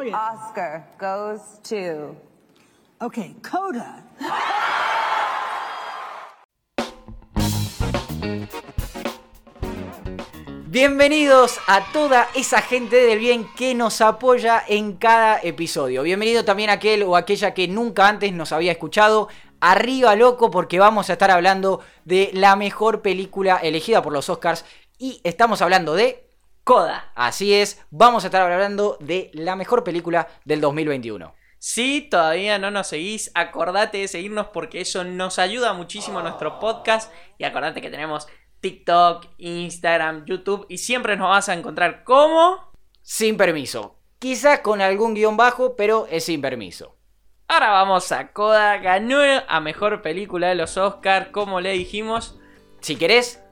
Oh, yeah. Oscar goes to. Okay, Coda. Bienvenidos a toda esa gente del bien que nos apoya en cada episodio. Bienvenido también a aquel o aquella que nunca antes nos había escuchado. Arriba loco porque vamos a estar hablando de la mejor película elegida por los Oscars y estamos hablando de Coda. Así es, vamos a estar hablando de la mejor película del 2021. Si todavía no nos seguís, acordate de seguirnos porque eso nos ayuda muchísimo a nuestro podcast. Y acordate que tenemos TikTok, Instagram, YouTube y siempre nos vas a encontrar como... Sin permiso. Quizá con algún guion bajo, pero es sin permiso. Ahora vamos a Coda. Ganó a mejor película de los Oscars, como le dijimos. Si querés,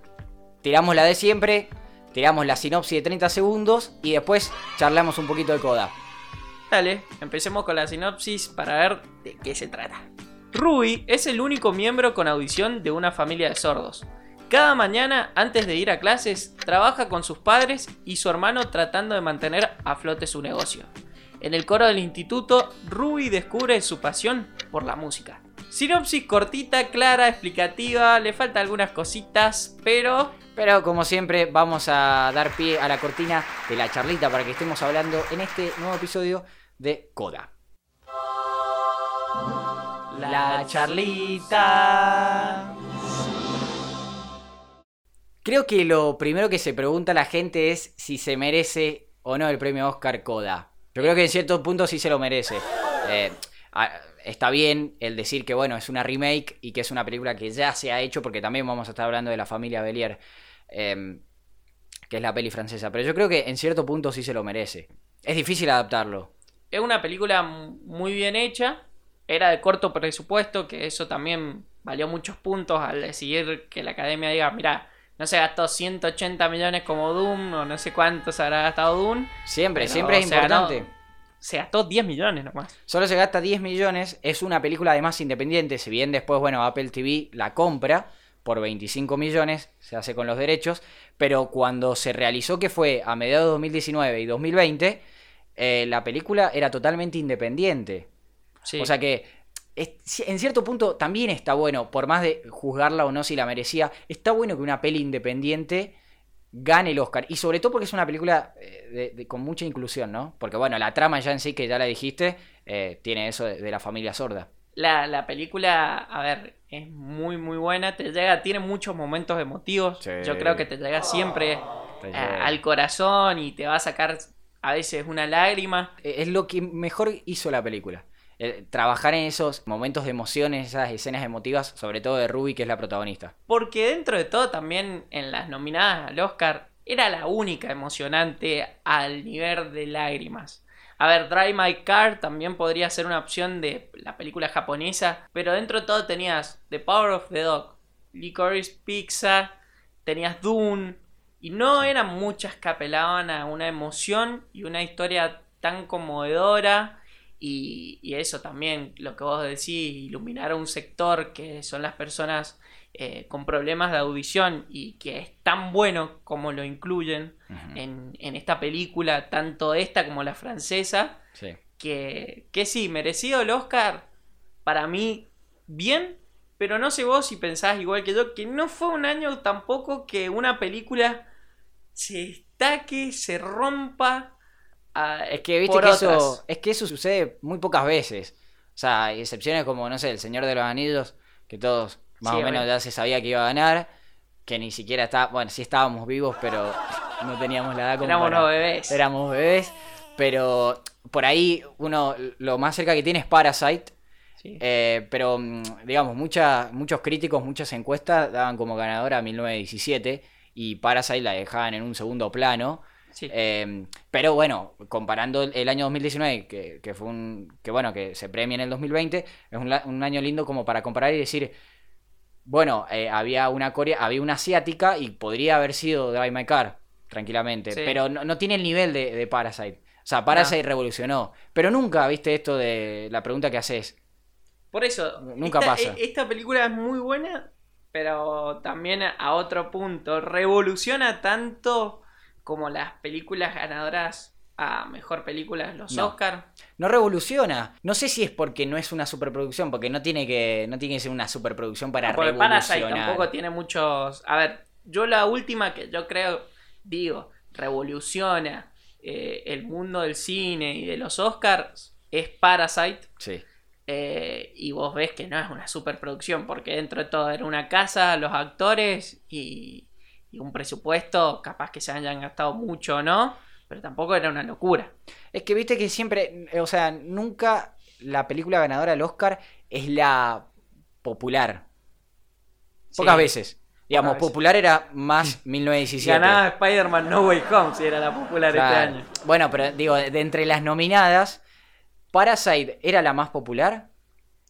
tiramos la de siempre, tiramos la sinopsis de 30 segundos y después charlamos un poquito de coda. Dale, empecemos con la sinopsis para ver de qué se trata. Ruby es el único miembro con audición de una familia de sordos. Cada mañana, antes de ir a clases, trabaja con sus padres y su hermano tratando de mantener a flote su negocio. En el coro del instituto, Ruby descubre su pasión por la música. Sinopsis cortita, clara, explicativa, le falta algunas cositas, pero Pero como siempre, vamos a dar pie a la cortina de la charlita para que estemos hablando en este nuevo episodio de Coda. la charlita. Creo que lo primero que se pregunta la gente es si se merece o no el premio Oscar Coda. Yo creo que en cierto punto sí se lo merece. Eh, está bien el decir que bueno, es una remake y que es una película que ya se ha hecho porque también vamos a estar hablando de la familia Belier, eh, que es la peli francesa. Pero yo creo que en cierto punto sí se lo merece. Es difícil adaptarlo. Es una película muy bien hecha. Era de corto presupuesto, que eso también valió muchos puntos al decidir que la academia diga, mira, no se gastó 180 millones como Doom, o no sé cuántos habrá gastado Doom. Siempre, siempre es ganó- importante. Se gastó 10 millones nomás. Solo se gasta 10 millones, es una película además independiente, si bien después, bueno, Apple TV la compra por 25 millones, se hace con los derechos, pero cuando se realizó que fue a mediados de 2019 y 2020, eh, la película era totalmente independiente. Sí. O sea que en cierto punto también está bueno, por más de juzgarla o no si la merecía, está bueno que una peli independiente gane el Oscar. Y sobre todo porque es una película eh, de- de- con mucha inclusión, ¿no? Porque bueno, la trama ya en sí, que ya la dijiste, eh, tiene eso de, de la familia sorda. La, la película, a ver, es muy muy buena, te llega, tiene muchos momentos emotivos. Sí. Yo creo que te llega siempre Te eh, al corazón y te va a sacar a veces una lágrima. Es lo que mejor hizo la película. Eh, trabajar en esos momentos de emociones, esas escenas emotivas, sobre todo de Ruby, que es la protagonista. Porque dentro de todo también en las nominadas al Oscar era la única emocionante al nivel de lágrimas. A ver, Drive My Car también podría ser una opción de la película japonesa, pero dentro de todo tenías The Power of the Dog, Licorice Pizza, tenías Dune, y no eran muchas que apelaban a una emoción y una historia tan conmovedora. Y, y eso también, lo que vos decís, iluminar a un sector que son las personas eh, con problemas de audición y que es tan bueno como lo incluyen en, en esta película, tanto esta como la francesa, Sí. que, que sí, merecido el Oscar, para mí, bien, pero no sé vos si pensás igual que yo, que no fue un año tampoco que una película se destaque, se rompa. Ah, Es que viste que eso, es que eso sucede muy pocas veces. O sea, hay excepciones como, no sé, El Señor de los Anillos, que todos más Sí, o menos ya se sabía que iba a ganar, que ni siquiera está, bueno, sí estábamos vivos, pero no teníamos la edad como Éramos para- bebés. Éramos bebés, pero por ahí uno lo más cerca que tiene es Parasite. Sí. eh, pero, mm, digamos, mucha- muchos críticos, muchas encuestas daban como ganadora a 1917 y Parasite la dejaban en un segundo plano. Sí. Eh, pero bueno, comparando el, año 2019, que, que fue un. que bueno, que se premia en el 2020, es un, año lindo como para comparar y decir. Bueno, eh, había una corea, había una asiática y podría haber sido Drive My Car, tranquilamente. Sí. Pero no, no tiene el nivel de, de Parasite. O sea, Parasite revolucionó. Pero nunca, viste, esto de la pregunta que haces. Por eso, Nunca esta, pasa. e- Esta película es muy buena, pero también a otro punto. Revoluciona tanto como las películas ganadoras a mejor película los No. Oscar. No revoluciona. No sé si es porque no es una superproducción, porque no tiene que, no tiene que ser una superproducción para Porque revolucionar. Parasite tampoco tiene muchos. A ver, yo la última que yo creo, digo, revoluciona eh, el mundo del cine y de los Oscars es Parasite. Sí. eh, y vos ves que no es una superproducción, porque dentro de todo era una casa, los actores y, y un presupuesto, capaz que se hayan gastado mucho o no, pero tampoco era una locura. Es que viste que siempre, o sea, nunca la película ganadora del Oscar es la popular. Pocas Sí. veces. Digamos, popular era más 1917. Ganaba Spider-Man No Way Home si era la popular este año. Bueno, pero digo, de entre las nominadas, Parasite era la más popular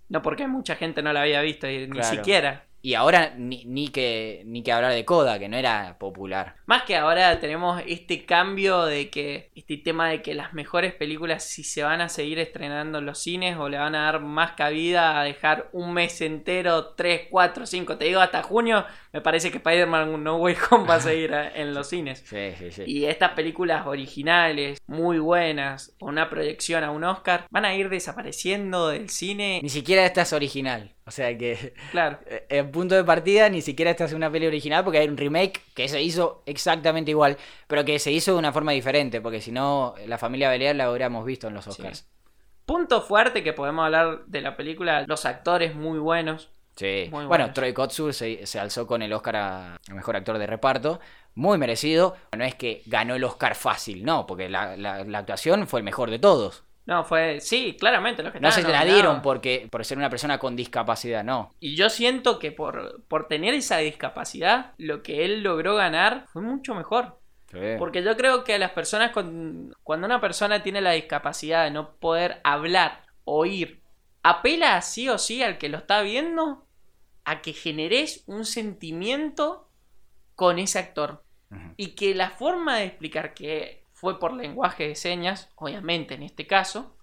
No porque mucha gente no la había visto y ni siquiera. Y ahora ni, ni que ni que hablar de Coda, que no era popular. Más que ahora tenemos este cambio de que, este tema de que las mejores películas si se van a seguir estrenando en los cines o le van a dar más cabida a dejar un mes entero, 3, 4, 5, te digo hasta junio, me parece que Spider-Man No Way Home va a seguir a- en los cines. Sí, sí, sí. Y estas películas originales, muy buenas, con una proyección a un Oscar, van a ir desapareciendo del cine. Ni siquiera esta es original. O sea que Claro. eh, en punto de partida ni siquiera esta es una peli original porque hay un remake que se hizo exactamente igual, pero que se hizo de una forma diferente, porque si no, la familia Belial la hubiéramos visto en los Oscars. Punto fuerte que podemos hablar de la película, los actores muy buenos. Sí. Muy bueno. Troy Kotsur se, se alzó con el Oscar a, a mejor actor de reparto. Muy merecido. No es que ganó el Oscar fácil, no, porque la, la- la actuación fue el mejor de todos. No, fue, sí, claramente los que No se la nominados. dieron porque, por ser una persona con discapacidad, no. Y yo siento que por, por tener esa discapacidad, lo que él logró ganar fue mucho mejor. Porque yo creo que a las personas con... Cuando una persona tiene la discapacidad de no poder hablar, oír, apela sí o sí al que lo está viendo a que generes un sentimiento con ese actor. Y que la forma de explicar que fue por lenguaje de señas, obviamente en este caso,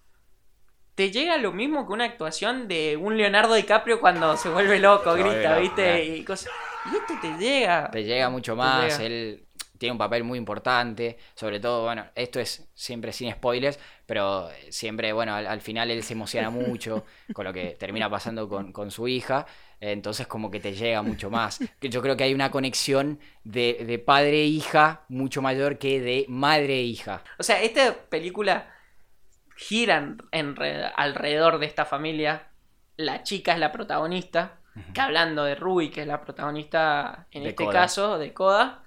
te llega lo mismo que una actuación de un Leonardo DiCaprio cuando se vuelve loco, grita, ¿viste? Y cosas. Y esto te llega. Te llega mucho más, llega. él tiene un papel muy importante, sobre todo, bueno, esto es siempre sin spoilers, pero siempre, bueno, al, al final él se emociona mucho con lo que termina pasando con, con su hija, entonces como que te llega mucho más. Yo creo que hay una conexión de, de padre e hija mucho mayor que de madre e hija. O sea, esta película gira en- en re- alrededor de esta familia. La chica es la protagonista. Que hablando de Ruby, que es la protagonista en De este caso, de Coda,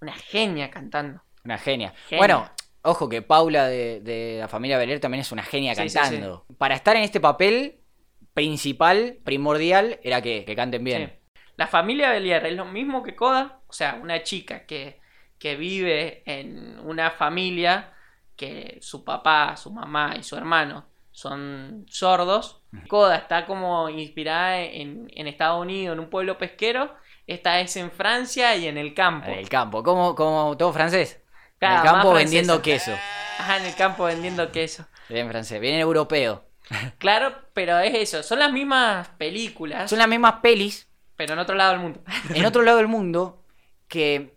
una genia cantando. Una genia. Genia. Bueno, ojo que Paula de, de la familia Belier también es una genia Sí, sí, cantando. Para estar en este papel principal, primordial, era que, que canten bien. Sí. La familia Belier es lo mismo que Coda, o sea, una chica que, que vive en una familia que su papá, su mamá y su hermano son sordos. Coda está como inspirada en, en Estados Unidos, en un pueblo pesquero. Esta es en Francia y en el campo. En el campo, como, como todo francés. Claro, en el campo vendiendo queso. Ajá, en el campo vendiendo queso. Bien francés, bien europeo. Claro, pero es eso, son las mismas películas, Son las mismas pelis pero en otro lado del mundo. en otro lado del mundo que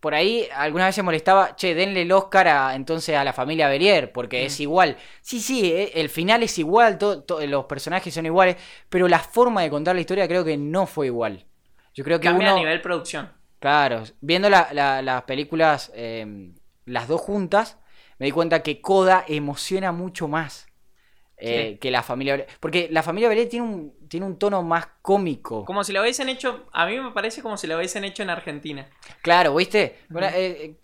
por ahí alguna vez se molestaba, che, denle el Oscar a, entonces a la familia Belier, porque Mm. es igual. Sí, sí, eh, el final es igual, to- to- los personajes son iguales, pero la forma de contar la historia creo que no fue igual. Yo creo que Cambia uno... a nivel producción. Claro, viendo la- la- las películas, eh, las dos juntas, me di cuenta que Coda emociona mucho más eh, Sí. que la familia. Porque la familia Belé tiene un, tiene un tono más cómico. Como si lo hubiesen hecho, a mí me parece como si lo hubiesen hecho en Argentina. Claro, ¿viste? Eh, eh,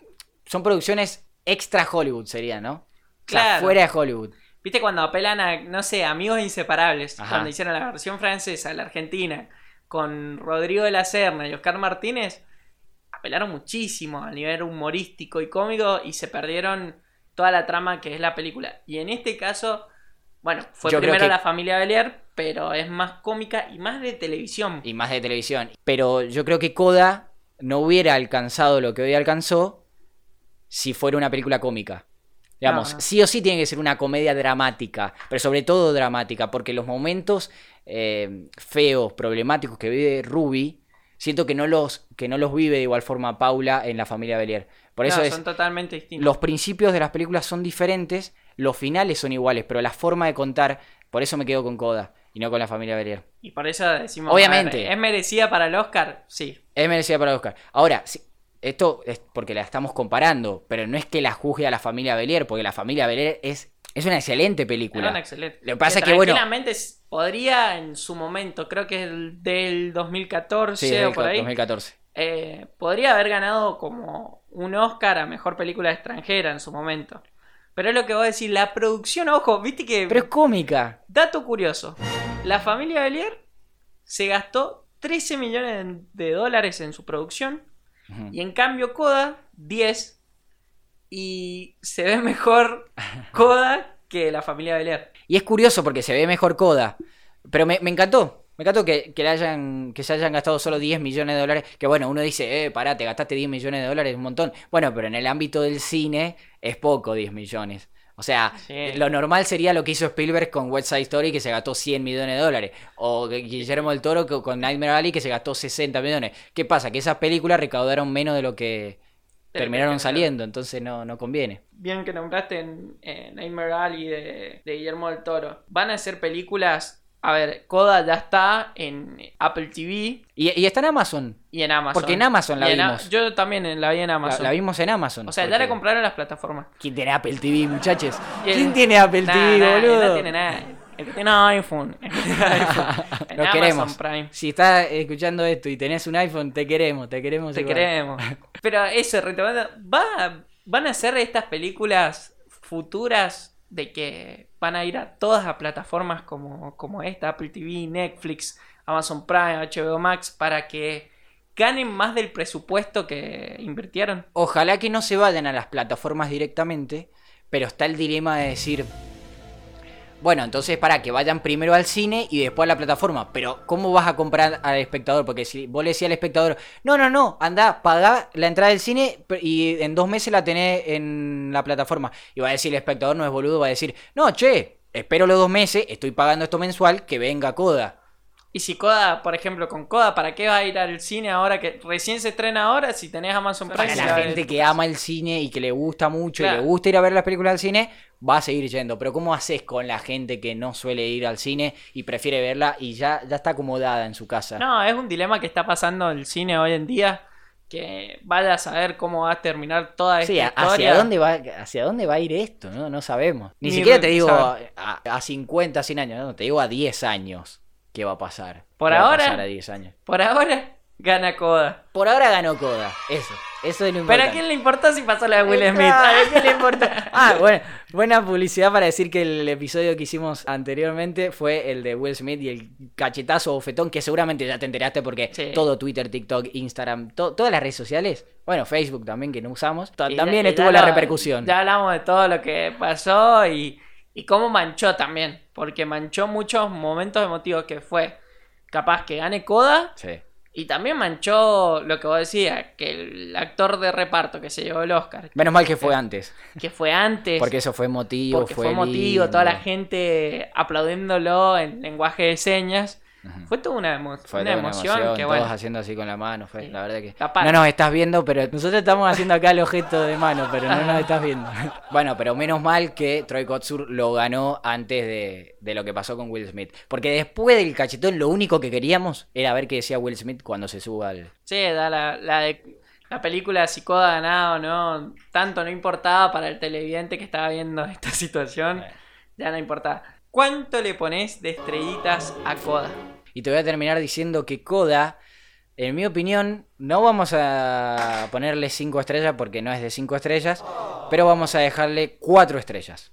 son producciones extra Hollywood, sería, ¿no? O sea, Claro. fuera de Hollywood. ¿Viste cuando apelan a, no sé, amigos inseparables? Ajá. Cuando hicieron la versión francesa, la argentina, con Rodrigo de la Serna y Oscar Martínez, apelaron muchísimo a nivel humorístico y cómico y se perdieron toda la trama que es la película. Y en este caso, bueno, fue Yo primero que- la familia Belier, pero es más cómica y más de televisión. Y más de televisión. Pero yo creo que Coda no hubiera alcanzado lo que hoy alcanzó si fuera una película cómica. Digamos, No, no. sí o sí tiene que ser una comedia dramática, pero sobre todo dramática, porque los momentos eh, feos, problemáticos que vive Ruby, siento que no, los, que no los vive de igual forma Paula en la familia Belier. Por eso No, es, son totalmente distintos. los principios de las películas son diferentes, los finales son iguales, pero la forma de contar, por eso me quedo con Coda y no con la familia Belier. Y por eso decimos. Obviamente. ver, ¿Es merecida para el Oscar? Sí. Es merecida para Oscar. Ahora, sí, esto es porque la estamos comparando, pero no es que la juzgue a la familia Belier, porque la familia Belier es, es una excelente película. Era una excelente. Lo que pasa es que, bueno- podría en su momento, creo que es el del 2014 Sí, o por ahí. 2014. eh, podría haber ganado como un Oscar a mejor película extranjera en su momento. Pero es lo que voy a decir, la producción, ojo, viste que. Pero es cómica. Dato curioso: la familia Belier se gastó 13 millones de dólares en su producción. Y en cambio Coda, 10. Y se ve mejor Coda que la familia Belier. Y es curioso porque se ve mejor Coda. Pero me, me encantó. Me encantó que, que, le hayan, que se hayan gastado solo 10 millones de dólares. Que bueno, uno dice, eh, pará, te gastaste 10 millones de dólares, un montón. Bueno, pero en el ámbito del cine es poco 10 millones. O sea, Sí. lo normal sería lo que hizo Spielberg con West Side Story, que se gastó 100 millones de dólares. O Guillermo del Toro con Nightmare Alley, que se gastó 60 millones. ¿Qué pasa? Que esas películas recaudaron menos de lo que terminaron saliendo. Entonces no, no conviene. Bien que nombraste en, en Nightmare Alley de, de Guillermo del Toro. Van a ser películas. A ver, Coda ya está en Apple TV Y, y está en Amazon. y en Amazon. Porque en Amazon la en A- vimos. Yo también la vi en La, Amazon. la vimos en Amazon. o sea, ya porque- la compraron las plataformas. ¿Quién tiene Apple TV, muchachos? El- ¿Quién tiene Apple Nah, TV, nah, boludo? No tiene nada. El que tiene iPhone. El que tiene iPhone. En Lo Amazon queremos. Prime. Si estás escuchando esto y tenés un iPhone, te queremos, te queremos. Te igual. queremos. Pero eso, retomando, va, van a ser estas películas futuras de que van a ir a todas las plataformas como, como esta, Apple TV, Netflix, Amazon Prime, HBO Max, para que ganen más del presupuesto que invirtieron. Ojalá que no se vayan a las plataformas directamente, pero está el dilema de decir, bueno, entonces para que vayan primero al cine y después a la plataforma, pero ¿cómo vas a comprar al espectador? Porque si vos le decís al espectador, no, no, no, anda, pagá la entrada del cine y en dos meses la tenés en la plataforma. Y va a decir el espectador, no es boludo, va a decir, no, che, espero los dos meses, estoy pagando esto mensual, que venga Coda. Y si Coda, por ejemplo, con Coda, ¿para qué va a ir al cine ahora que recién se estrena ahora si tenés Amazon Prime? Para la gente que ama el cine y que le gusta mucho y le gusta ir a ver las películas al cine, va a seguir yendo. Pero ¿cómo haces con la gente que no suele ir al cine y prefiere verla y ya, ya está acomodada en su casa? No, es un dilema que está pasando el cine hoy en día. Que vaya a saber cómo va a terminar toda esta Sí, historia. ¿hacia dónde, va, ¿hacia dónde va a ir esto? No, no sabemos. Ni, Ni siquiera te digo a, a 50, 100 años, no, te digo a 10 años qué va a pasar. Por ¿Qué va a ahora- pasar a 10 años. Por ahora, gana Coda. Por ahora ganó Coda, eso. Eso es lo Pero importante. a quién le importa si pasó la de Will Smith. ¿a quién le importa? Ah, bueno, buena publicidad para decir que el episodio que hicimos anteriormente fue el de Will Smith y el cachetazo o fetón, que seguramente ya te enteraste porque Sí. todo Twitter, TikTok, Instagram, to- todas las redes sociales, bueno, Facebook también que no usamos, ya- también estuvo ya la lo- repercusión. Ya hablamos de todo lo que pasó y, y cómo manchó también. Porque manchó muchos momentos emotivos que fue capaz que gane Coda. Sí. Y también manchó lo que vos decías, que el actor de reparto que se llevó el Oscar, Menos mal que fue antes, que fue antes, porque eso fue emotivo, porque fue, fue motivo, toda la gente aplaudiéndolo en lenguaje de señas. Fue toda una, emo- Fue una toda una emoción, que todos bueno. haciendo así con la mano, fue, Sí. la verdad que... Capaz. No nos estás viendo, pero nosotros estamos haciendo acá el objeto de mano, pero no nos estás viendo. bueno, pero menos mal que Troy Kotsur lo ganó antes de, de lo que pasó con Will Smith. Porque después del cachetón lo único que queríamos era ver qué decía Will Smith cuando se suba al... Sí, da la, la de la película si Coda ganado no, tanto no importaba para el televidente que estaba viendo esta situación, ya no importaba. ¿Cuánto le pones de estrellitas a Coda? Y te voy a terminar diciendo que Coda, en mi opinión, no vamos a ponerle 5 estrellas porque no es de 5 estrellas, pero vamos a dejarle 4 estrellas.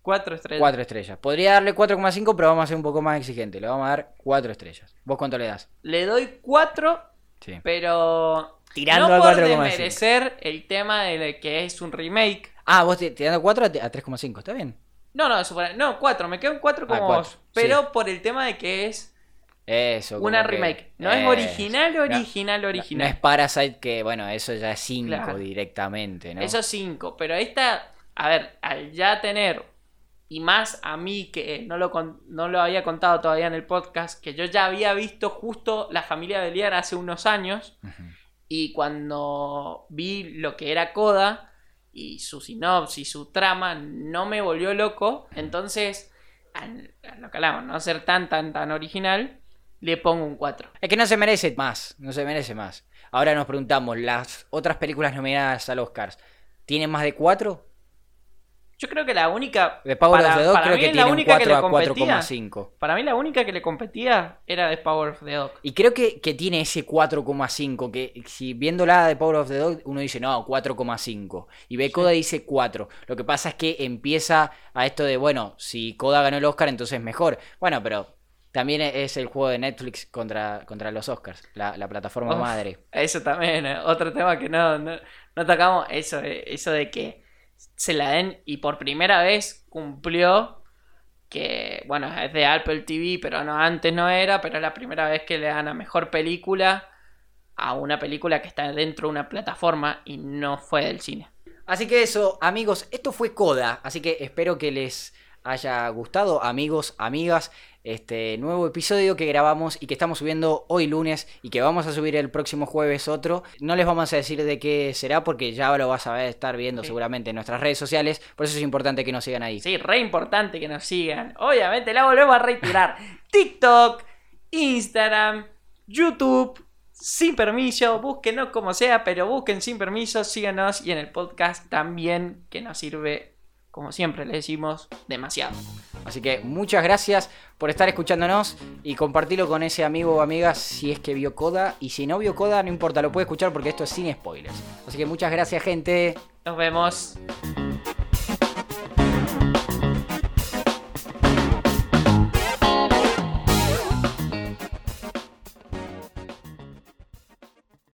Cuatro estrellas. 4 estrellas. Podría darle 4,5, pero vamos a ser un poco más exigente. Le vamos a dar 4 estrellas. ¿Vos cuánto le das? Le doy cuatro, Sí. pero Tirando no a por 4,5. desmerecer el tema de que es un remake. Ah, vos dando 4 a 3,5. ¿Está bien? No, no, no, cuatro, me quedo en cuatro como Ah, cuatro, vos. Pero sí. por el tema de que es Eso. como una que- remake. No es Eso. original, original, no- original. No, es Parasite que, bueno, eso ya es 5 Claro. directamente, ¿no? Esos cinco. Pero esta, a ver, al ya tener, y más a mí que no lo, con- no lo había contado todavía en el podcast, que yo ya había visto justo La familia Beliar hace unos años. Y cuando vi lo que era Coda y su sinopsis, su trama, no me volvió loco. Entonces, a lo que hablamos, no ser tan, tan, tan original, le pongo un 4. Es que no se merece más, no se merece más. Ahora nos preguntamos, ¿las otras películas nominadas al Oscars tienen más de 4? Yo creo que la única. The Power para- of the Dog creo mí que la tiene un única que 4 le a competía- 4,5. Para mí la única que le competía era The Power of the Dog. Y creo que, que tiene ese 4,5, que si viéndola de Power of the Dog, uno dice, no, 4,5. Y ve Coda dice 4. Lo que pasa es que empieza a esto de, bueno, si Coda ganó el Oscar, entonces mejor. Bueno, pero también es el juego de Netflix contra, contra los Oscars, la, la plataforma Uf, madre. Eso también, eh, otro tema que no, no, no tocamos, eso, eh, eso de que se la den y por primera vez cumplió que, bueno, es de Apple TV, pero no antes no era, pero es la primera vez que le dan a mejor película a una película que está dentro de una plataforma y no fue del cine. Así que eso, amigos, esto fue Coda, así que espero que les haya gustado, amigos, amigas, este nuevo episodio que grabamos y que estamos subiendo hoy lunes y que vamos a subir el próximo jueves otro. No les vamos a decir de qué será porque ya lo vas a estar viendo Sí. seguramente en nuestras redes sociales, por eso es importante que nos sigan ahí. Sí, re importante que nos sigan. Obviamente la volvemos a reiterar. TikTok, Instagram, YouTube, sin permiso, búsquenos como sea, pero busquen sin permiso, síganos y en el podcast también, que nos sirve, como siempre le decimos, demasiado. Así que muchas gracias por estar escuchándonos y compartirlo con ese amigo o amiga si es que vio Coda y si no vio Coda no importa, lo puede escuchar porque esto es sin spoilers. Así que muchas gracias gente. Nos vemos.